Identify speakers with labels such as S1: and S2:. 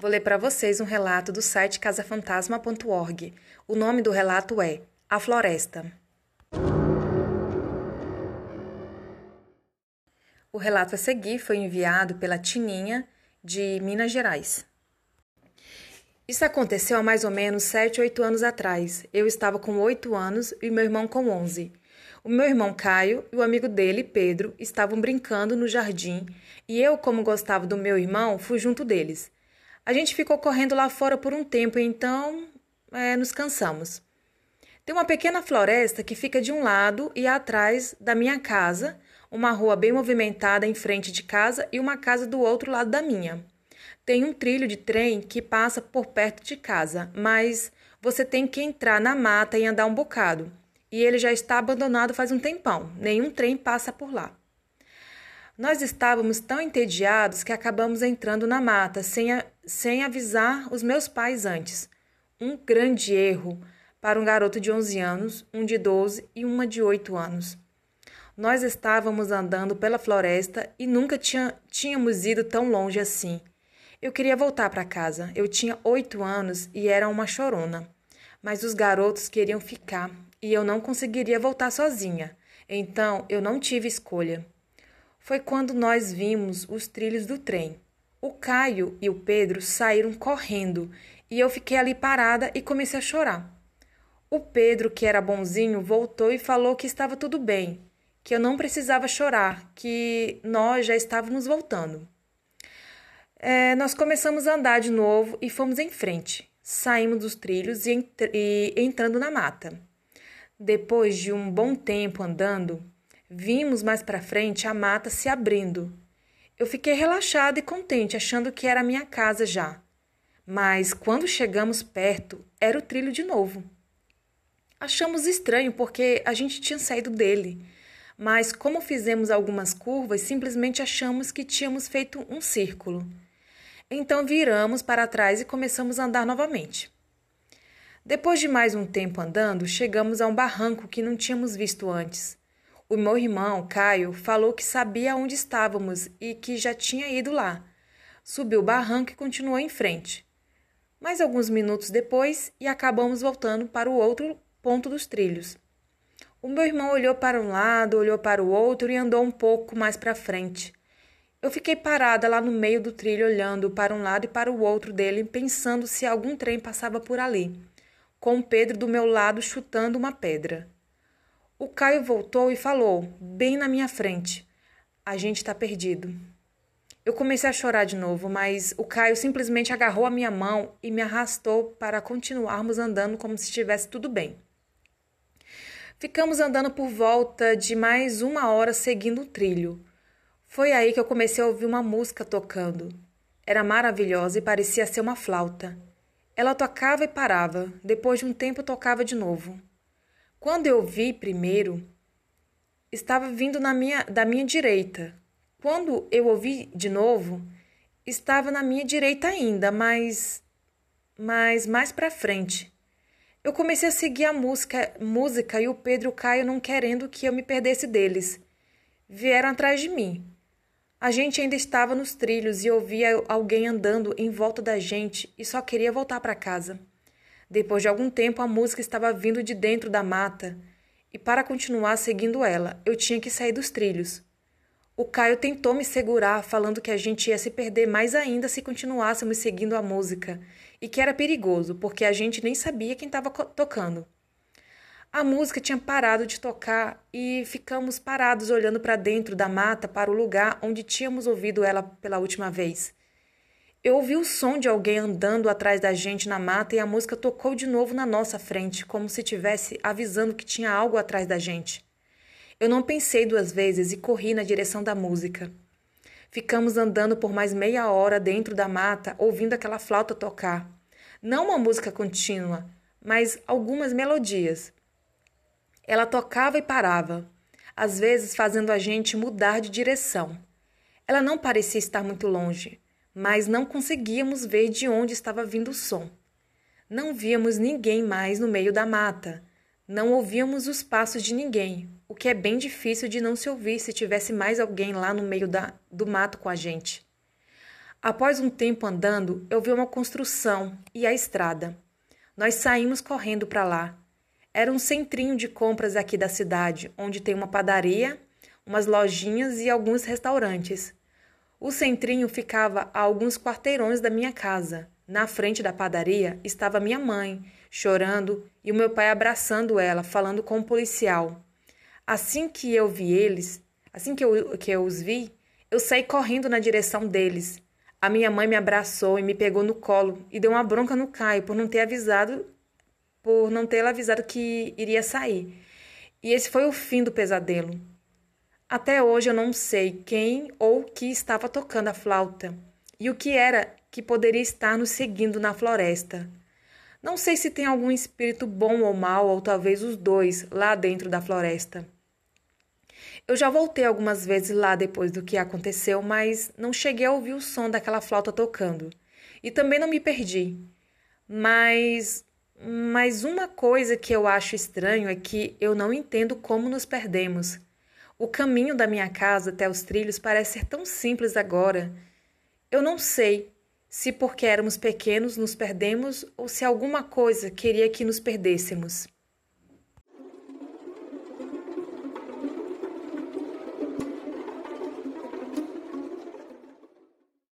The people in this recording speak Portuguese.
S1: Vou ler para vocês um relato do site casafantasma.org. O nome do relato é A Floresta. O relato a seguir foi enviado pela Tininha, de Minas Gerais. Isso aconteceu há mais ou menos 7, 8 anos atrás. Eu estava com 8 anos e meu irmão com 11. O meu irmão Caio e o amigo dele, Pedro, estavam brincando no jardim e eu, como gostava do meu irmão, fui junto deles. A gente ficou correndo lá fora por um tempo então é, nos cansamos. Tem uma pequena floresta que fica de um lado e atrás da minha casa, uma rua bem movimentada em frente de casa e uma casa do outro lado da minha. Tem um trilho de trem que passa por perto de casa, mas você tem que entrar na mata e andar um bocado. E ele já está abandonado faz um tempão, nenhum trem passa por lá. Nós estávamos tão entediados que acabamos entrando na mata sem, a, sem avisar os meus pais antes. Um grande erro para um garoto de 11 anos, um de 12 e uma de 8 anos. Nós estávamos andando pela floresta e nunca tinha, tínhamos ido tão longe assim. Eu queria voltar para casa. Eu tinha oito anos e era uma chorona. Mas os garotos queriam ficar e eu não conseguiria voltar sozinha. Então eu não tive escolha foi quando nós vimos os trilhos do trem. O Caio e o Pedro saíram correndo e eu fiquei ali parada e comecei a chorar. O Pedro, que era bonzinho, voltou e falou que estava tudo bem, que eu não precisava chorar, que nós já estávamos voltando. É, nós começamos a andar de novo e fomos em frente. Saímos dos trilhos e, e entrando na mata. Depois de um bom tempo andando, Vimos mais para frente a mata se abrindo. Eu fiquei relaxada e contente, achando que era minha casa já. Mas quando chegamos perto, era o trilho de novo. Achamos estranho porque a gente tinha saído dele, mas como fizemos algumas curvas, simplesmente achamos que tínhamos feito um círculo. Então viramos para trás e começamos a andar novamente. Depois de mais um tempo andando, chegamos a um barranco que não tínhamos visto antes. O meu irmão, Caio, falou que sabia onde estávamos e que já tinha ido lá. Subiu o barranco e continuou em frente. Mais alguns minutos depois, e acabamos voltando para o outro ponto dos trilhos. O meu irmão olhou para um lado, olhou para o outro e andou um pouco mais para frente. Eu fiquei parada lá no meio do trilho, olhando para um lado e para o outro dele, pensando se algum trem passava por ali, com Pedro do meu lado chutando uma pedra. O Caio voltou e falou, bem na minha frente: A gente está perdido. Eu comecei a chorar de novo, mas o Caio simplesmente agarrou a minha mão e me arrastou para continuarmos andando como se estivesse tudo bem. Ficamos andando por volta de mais uma hora seguindo o trilho. Foi aí que eu comecei a ouvir uma música tocando. Era maravilhosa e parecia ser uma flauta. Ela tocava e parava, depois de um tempo tocava de novo. Quando eu vi primeiro, estava vindo na minha, da minha direita. Quando eu ouvi de novo, estava na minha direita ainda, mas mas mais para frente. Eu comecei a seguir a música, música e o Pedro e o Caio não querendo que eu me perdesse deles. Vieram atrás de mim. A gente ainda estava nos trilhos e ouvia alguém andando em volta da gente e só queria voltar para casa. Depois de algum tempo, a música estava vindo de dentro da mata, e para continuar seguindo ela, eu tinha que sair dos trilhos. O Caio tentou me segurar, falando que a gente ia se perder mais ainda se continuássemos seguindo a música, e que era perigoso, porque a gente nem sabia quem estava tocando. A música tinha parado de tocar e ficamos parados olhando para dentro da mata para o lugar onde tínhamos ouvido ela pela última vez. Eu ouvi o som de alguém andando atrás da gente na mata e a música tocou de novo na nossa frente, como se tivesse avisando que tinha algo atrás da gente. Eu não pensei duas vezes e corri na direção da música. Ficamos andando por mais meia hora dentro da mata, ouvindo aquela flauta tocar. Não uma música contínua, mas algumas melodias. Ela tocava e parava, às vezes fazendo a gente mudar de direção. Ela não parecia estar muito longe mas não conseguíamos ver de onde estava vindo o som. Não víamos ninguém mais no meio da mata. Não ouvíamos os passos de ninguém, o que é bem difícil de não se ouvir se tivesse mais alguém lá no meio da, do mato com a gente. Após um tempo andando, eu vi uma construção e a estrada. Nós saímos correndo para lá. Era um centrinho de compras aqui da cidade, onde tem uma padaria, umas lojinhas e alguns restaurantes. O centrinho ficava a alguns quarteirões da minha casa. Na frente da padaria estava minha mãe, chorando, e o meu pai abraçando ela, falando com o um policial. Assim que eu vi eles, assim que eu, que eu os vi, eu saí correndo na direção deles. A minha mãe me abraçou e me pegou no colo e deu uma bronca no Caio por não ter avisado, por não ter avisado que iria sair. E esse foi o fim do pesadelo. Até hoje eu não sei quem ou que estava tocando a flauta e o que era que poderia estar nos seguindo na floresta. Não sei se tem algum espírito bom ou mau, ou talvez os dois, lá dentro da floresta. Eu já voltei algumas vezes lá depois do que aconteceu, mas não cheguei a ouvir o som daquela flauta tocando. E também não me perdi. Mas mas uma coisa que eu acho estranho é que eu não entendo como nos perdemos. O caminho da minha casa até os trilhos parece ser tão simples agora. Eu não sei se porque éramos pequenos nos perdemos ou se alguma coisa queria que nos perdêssemos.